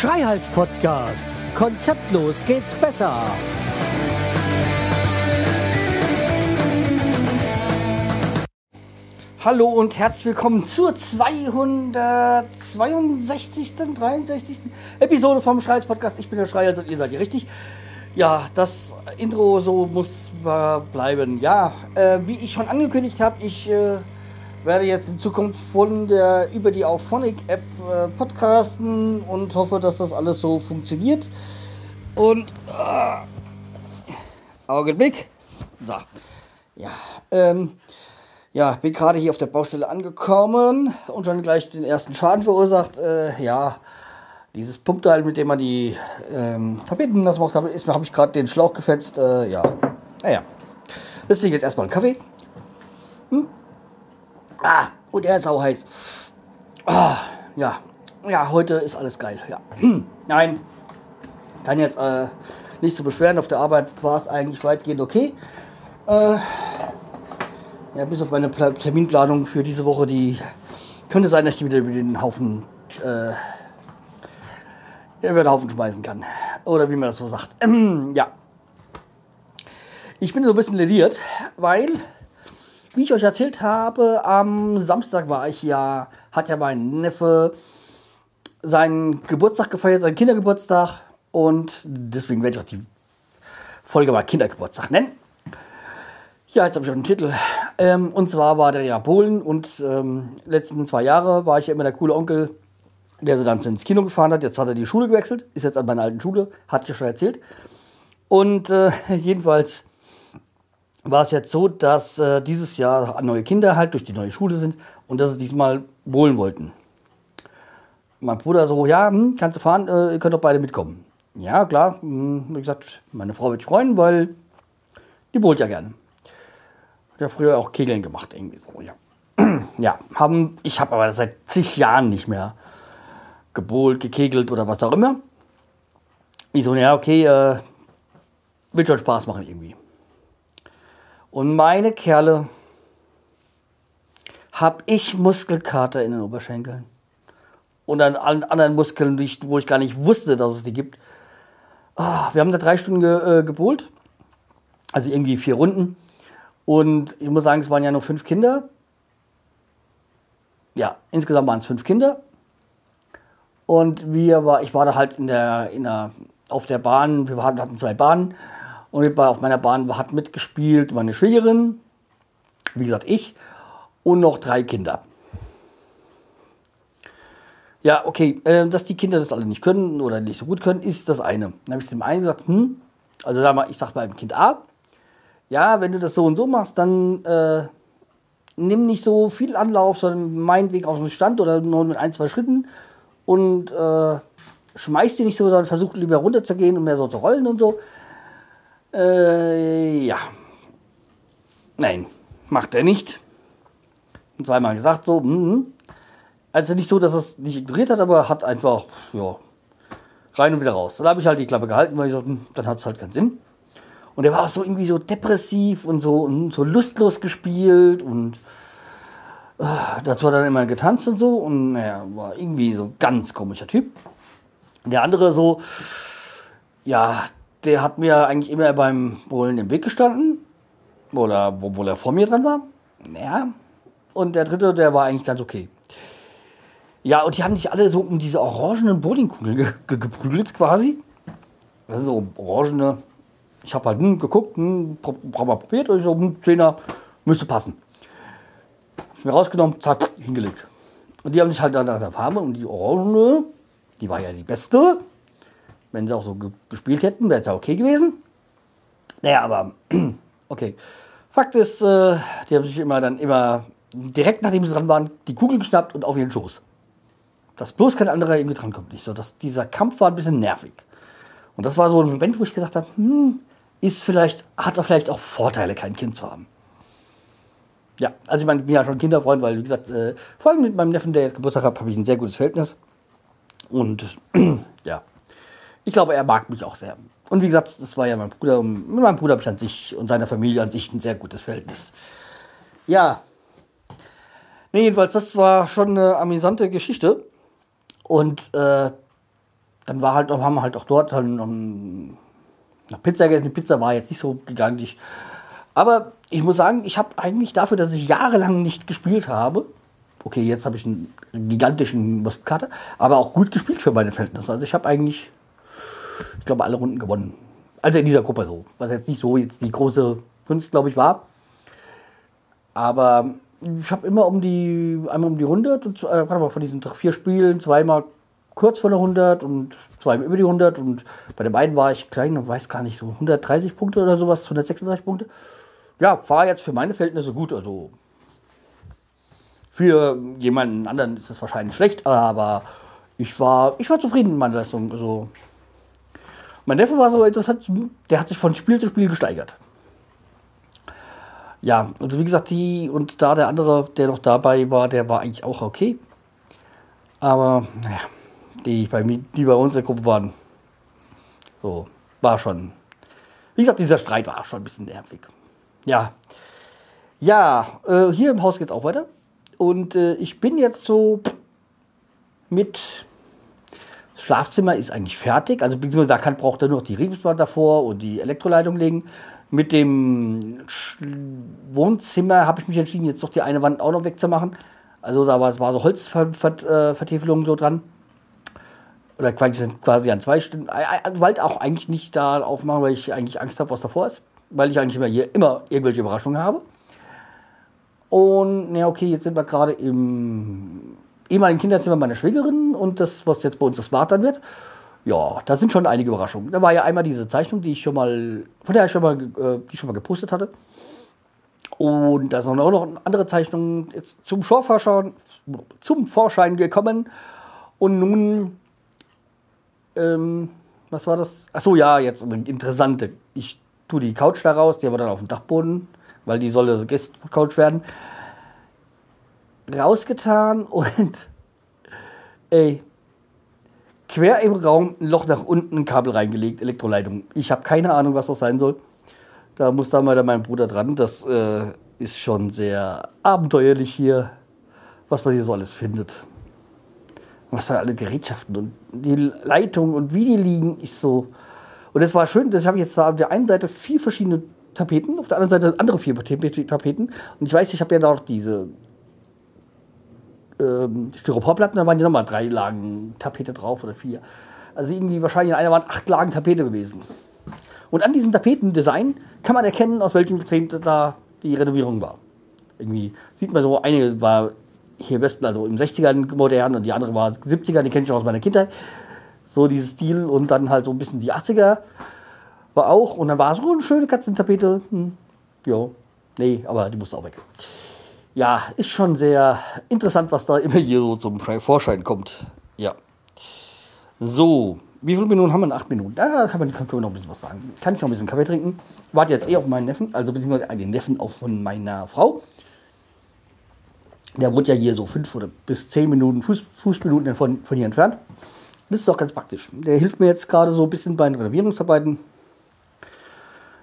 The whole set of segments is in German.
Schreihals Podcast. Konzeptlos geht's besser. Hallo und herzlich willkommen zur 262. 63. Episode vom Schreihals Podcast. Ich bin der Schreihals und ihr seid hier richtig. Ja, das Intro so muss bleiben. Ja, äh, wie ich schon angekündigt habe, ich äh, werde jetzt in Zukunft von der über die Auphonic App äh, podcasten und hoffe, dass das alles so funktioniert. Und äh, Augenblick. So. Ja, ähm, ja, bin gerade hier auf der Baustelle angekommen und schon gleich den ersten Schaden verursacht. Äh, ja, dieses Pumpteil, mit dem man die ähm, Tapeten das macht, habe hab ich gerade den Schlauch gefetzt. Äh, ja, naja. Ist jetzt erstmal ein Kaffee. Hm? Ah, und er ist auch heiß. Ah, ja. Ja, heute ist alles geil. Ja. Nein. Kann jetzt äh, nicht zu so beschweren. Auf der Arbeit war es eigentlich weitgehend okay. Äh, ja, bis auf meine Terminplanung für diese Woche, die könnte sein, dass ich die wieder über den Haufen äh, über den Haufen schmeißen kann. Oder wie man das so sagt. Ähm, ja. Ich bin so ein bisschen lediert, weil wie ich euch erzählt habe, am Samstag war ich ja, hat ja mein Neffe seinen Geburtstag gefeiert, seinen Kindergeburtstag. Und deswegen werde ich auch die Folge mal Kindergeburtstag nennen. Ja, jetzt habe ich auch den Titel. Ähm, und zwar war der ja Polen und ähm, letzten zwei Jahre war ich ja immer der coole Onkel, der sie dann ins Kino gefahren hat. Jetzt hat er die Schule gewechselt, ist jetzt an meiner alten Schule, hat ja schon erzählt. Und äh, jedenfalls war es jetzt so, dass äh, dieses Jahr neue Kinder halt durch die neue Schule sind und dass sie diesmal wohnen wollten. Mein Bruder so, ja, hm, kannst du fahren, äh, ihr könnt doch beide mitkommen. Ja, klar, hm, wie gesagt, meine Frau wird sich freuen, weil die wohnt ja gerne. Hat ja früher auch Kegeln gemacht, irgendwie so, ja. ja, haben, ich habe aber seit zig Jahren nicht mehr gebohlt, gekegelt oder was auch immer. Ich so, ja, okay, äh, wird schon Spaß machen irgendwie. Und meine Kerle, hab ich Muskelkater in den Oberschenkeln. Und an allen anderen Muskeln, wo ich gar nicht wusste, dass es die gibt. Ah, wir haben da drei Stunden ge, äh, gebohlt. Also irgendwie vier Runden. Und ich muss sagen, es waren ja nur fünf Kinder. Ja, insgesamt waren es fünf Kinder. Und wir war, ich war da halt in der, in der, auf der Bahn, wir hatten zwei Bahnen und auf meiner Bahn hat mitgespielt meine Schwägerin, wie gesagt ich, und noch drei Kinder. Ja, okay, äh, dass die Kinder das alle nicht können oder nicht so gut können, ist das eine. Dann habe ich dem einen gesagt, hm, also sag mal, ich sag beim Kind A, ja, wenn du das so und so machst, dann äh, nimm nicht so viel Anlauf, sondern meinetwegen aus dem Stand oder nur mit ein, zwei Schritten und äh, schmeiß die nicht so, sondern versuch lieber runterzugehen und mehr so zu rollen und so. Äh, ja. Nein, macht er nicht. Und zweimal gesagt so, mm, also nicht so, dass er es nicht ignoriert hat, aber hat einfach, ja, rein und wieder raus. Dann habe ich halt die Klappe gehalten, weil ich so, hm, dann hat es halt keinen Sinn. Und er war auch so irgendwie so depressiv und so, und so lustlos gespielt und äh, dazu hat er dann immer getanzt und so und naja, war irgendwie so ganz komischer Typ. Der andere so, ja, der hat mir eigentlich immer beim Bohlen im Weg gestanden. Oder obwohl er vor mir dran war. Ja. Und der dritte, der war eigentlich ganz okay. Ja, und die haben sich alle so um diese orangenen Bowlingkugeln ge ge geprügelt quasi. Das sind so orangene. Ich habe halt hm, geguckt, hm, hab mal probiert und ich so, hm, Zehner müsste passen. Hab mir rausgenommen, zack, hingelegt. Und die haben sich halt dann nach der Farbe und die orangene, die war ja die beste. Wenn sie auch so gespielt hätten, wäre es ja okay gewesen. Naja, aber okay. Fakt ist, äh, die haben sich immer dann immer direkt nachdem sie dran waren, die Kugel geschnappt und auf ihren Schoß. Dass bloß kein anderer irgendwie drankommt. Nicht so, dass dieser Kampf war ein bisschen nervig. Und das war so ein Moment, wo ich gesagt habe, hm, ist vielleicht, hat er vielleicht auch Vorteile, kein Kind zu haben. Ja, also ich meine, ich bin ja schon Kinderfreund, weil, wie gesagt, äh, vor allem mit meinem Neffen, der jetzt Geburtstag hat, habe ich ein sehr gutes Verhältnis. Und ich glaube, er mag mich auch sehr. Und wie gesagt, das war ja mein Bruder. Mit meinem Bruder habe ich an sich und seiner Familie an sich ein sehr gutes Verhältnis. Ja. Nee, jedenfalls, das war schon eine amüsante Geschichte. Und äh, dann war halt, haben wir halt auch dort halt um, nach Pizza gegessen. Die Pizza war jetzt nicht so gigantisch. Aber ich muss sagen, ich habe eigentlich dafür, dass ich jahrelang nicht gespielt habe, okay, jetzt habe ich einen gigantischen Muskelkater, aber auch gut gespielt für meine Verhältnisse. Also ich habe eigentlich, ich glaube, alle Runden gewonnen. Also in dieser Gruppe so. Was jetzt nicht so jetzt die große Kunst, glaube ich, war. Aber ich habe immer um die, einmal um die 100, und, äh, mal, von diesen vier Spielen, zweimal kurz vor der 100 und zweimal über die 100. Und bei dem einen war ich klein und weiß gar nicht, so 130 Punkte oder sowas, 136 Punkte. Ja, war jetzt für meine Verhältnisse gut. Also für jemanden anderen ist es wahrscheinlich schlecht, aber ich war, ich war zufrieden mit meiner Leistung. Also, mein Neffe war so interessant, der hat sich von Spiel zu Spiel gesteigert. Ja, also wie gesagt, die und da der andere, der noch dabei war, der war eigentlich auch okay. Aber, naja, die bei, mir, die bei uns in der Gruppe waren, so, war schon. Wie gesagt, dieser Streit war schon ein bisschen nervig. Ja. Ja, äh, hier im Haus geht es auch weiter. Und äh, ich bin jetzt so mit Schlafzimmer ist eigentlich fertig. Also beziehungsweise da kann, braucht er nur noch die Riebswand davor und die Elektroleitung legen. Mit dem Wohnzimmer habe ich mich entschieden, jetzt doch die eine Wand auch noch wegzumachen. Also da war war so Holzvertäfelung so dran. Oder quasi, quasi an zwei Stunden. Ich wollte auch eigentlich nicht da aufmachen, weil ich eigentlich Angst habe, was davor ist. Weil ich eigentlich immer hier immer irgendwelche Überraschungen habe. Und ja, okay, jetzt sind wir gerade im ehemaligen Kinderzimmer meiner Schwägerin und das, was jetzt bei uns das Bad dann wird. Ja, da sind schon einige Überraschungen. Da war ja einmal diese Zeichnung, die ich schon mal, von der ich schon mal, äh, die schon mal gepostet hatte. Und da sind auch noch andere Zeichnungen jetzt zum Vorschein, zum Vorschein gekommen. Und nun, ähm, was war das? Achso, ja, jetzt eine interessante. Ich tue die Couch da raus, die haben wir dann auf dem Dachboden weil die soll Guest-Couch werden, rausgetan und ey, quer im Raum ein Loch nach unten, ein Kabel reingelegt, Elektroleitung. Ich habe keine Ahnung, was das sein soll. Da muss dann mal mein Bruder dran. Das äh, ist schon sehr abenteuerlich hier, was man hier so alles findet. Was da alle Gerätschaften und die Leitung und wie die liegen, ist so. Und es war schön, das habe ich jetzt da auf der einen Seite vier verschiedene Tapeten, auf der anderen Seite andere vier Tapeten. Und ich weiß, ich habe ja noch diese ähm, Styroporplatten, da waren ja nochmal drei Lagen Tapete drauf oder vier. Also irgendwie wahrscheinlich in einer waren acht Lagen Tapete gewesen. Und an diesem Tapetendesign kann man erkennen, aus welchem Jahrzehnt da die Renovierung war. Irgendwie sieht man so, eine war hier im Westen, also im 60ern modern und die andere war 70er, die kenne ich schon aus meiner Kindheit. So dieses Stil und dann halt so ein bisschen die 80er war auch. Und dann war so eine schöne Katzentapete. Hm, ja, nee, aber die musste auch weg. Ja, ist schon sehr interessant, was da immer hier so zum Vorschein kommt. Ja. So, wie viele Minuten haben wir? Acht Minuten. Da kann man, können wir noch ein bisschen was sagen. Kann ich noch ein bisschen Kaffee trinken? Warte jetzt eh auf meinen Neffen, also beziehungsweise den Neffen auch von meiner Frau. Der wohnt ja hier so fünf oder bis zehn Minuten, Fuß, Fußminuten von, von hier entfernt. Das ist auch ganz praktisch. Der hilft mir jetzt gerade so ein bisschen bei den Renovierungsarbeiten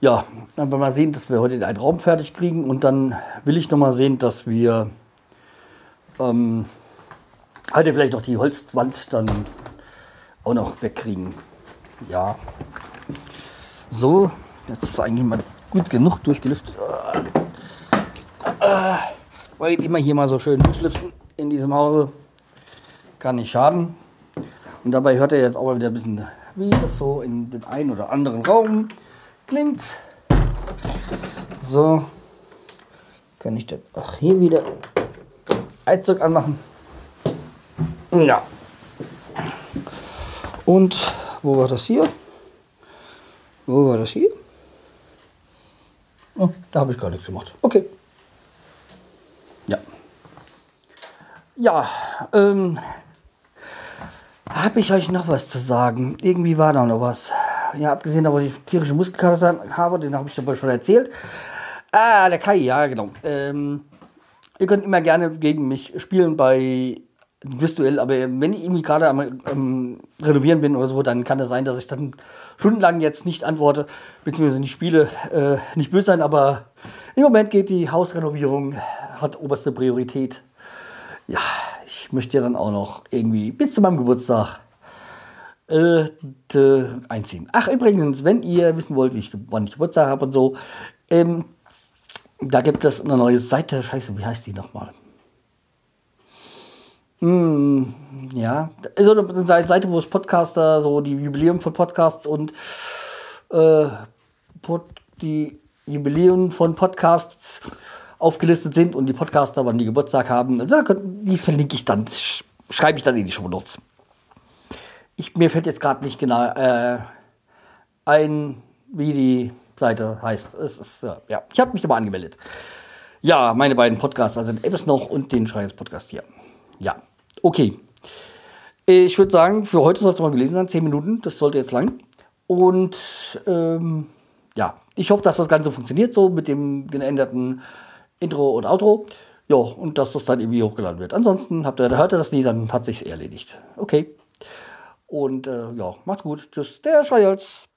ja, dann wollen wir sehen, dass wir heute einen Raum fertig kriegen und dann will ich noch mal sehen, dass wir ähm, heute vielleicht noch die Holzwand dann auch noch wegkriegen. Ja. So, jetzt ist eigentlich mal gut genug durchgelüftet. Äh, weil immer hier mal so schön durchlüften in diesem Hause. Kann nicht schaden. Und dabei hört er jetzt auch mal wieder ein bisschen, wie das so in dem einen oder anderen Raum klingt. So. Kann ich das auch hier wieder Heizung anmachen. Ja. Und wo war das hier? Wo war das hier? Oh, da habe ich gar nichts gemacht. Okay. Ja. Ja, ähm, habe ich euch noch was zu sagen? Irgendwie war da noch was ja, abgesehen davon, dass ich tierische Muskelkater habe, den habe ich aber schon erzählt. Ah, der Kai, ja, genau. Ähm, ihr könnt immer gerne gegen mich spielen bei virtuell, aber wenn ich irgendwie gerade am, am, Renovieren bin oder so, dann kann es sein, dass ich dann stundenlang jetzt nicht antworte, beziehungsweise nicht spiele. Äh, nicht böse sein, aber im Moment geht die Hausrenovierung, hat oberste Priorität. Ja, ich möchte ja dann auch noch irgendwie bis zu meinem Geburtstag äh, einziehen. Ach, übrigens, wenn ihr wissen wollt, wie ich, wann ich Geburtstag habe und so, ähm, da gibt es eine neue Seite. Scheiße, wie heißt die nochmal? Hm, ja, so eine Seite, wo es Podcaster, so die Jubiläum von Podcasts und äh, Pod, die Jubiläum von Podcasts aufgelistet sind und die Podcaster, wann die Geburtstag haben. Die verlinke ich dann, schreibe ich dann in die Show Notes. Ich, mir fällt jetzt gerade nicht genau äh, ein, wie die Seite heißt. Es ist, äh, ja, ich habe mich aber angemeldet. Ja, meine beiden Podcasts, also den Ebbes noch und den Schreihals Podcast hier. Ja, okay. Ich würde sagen, für heute soll es mal gelesen sein. Zehn Minuten, das sollte jetzt lang. Und ähm, ja, ich hoffe, dass das Ganze funktioniert so mit dem geänderten Intro und Outro. Ja, und dass das dann irgendwie hochgeladen wird. Ansonsten habt ihr, hört ihr das nie, dann hat sich erledigt. Okay. Und äh, ja, macht's gut. Tschüss, der Schreihals.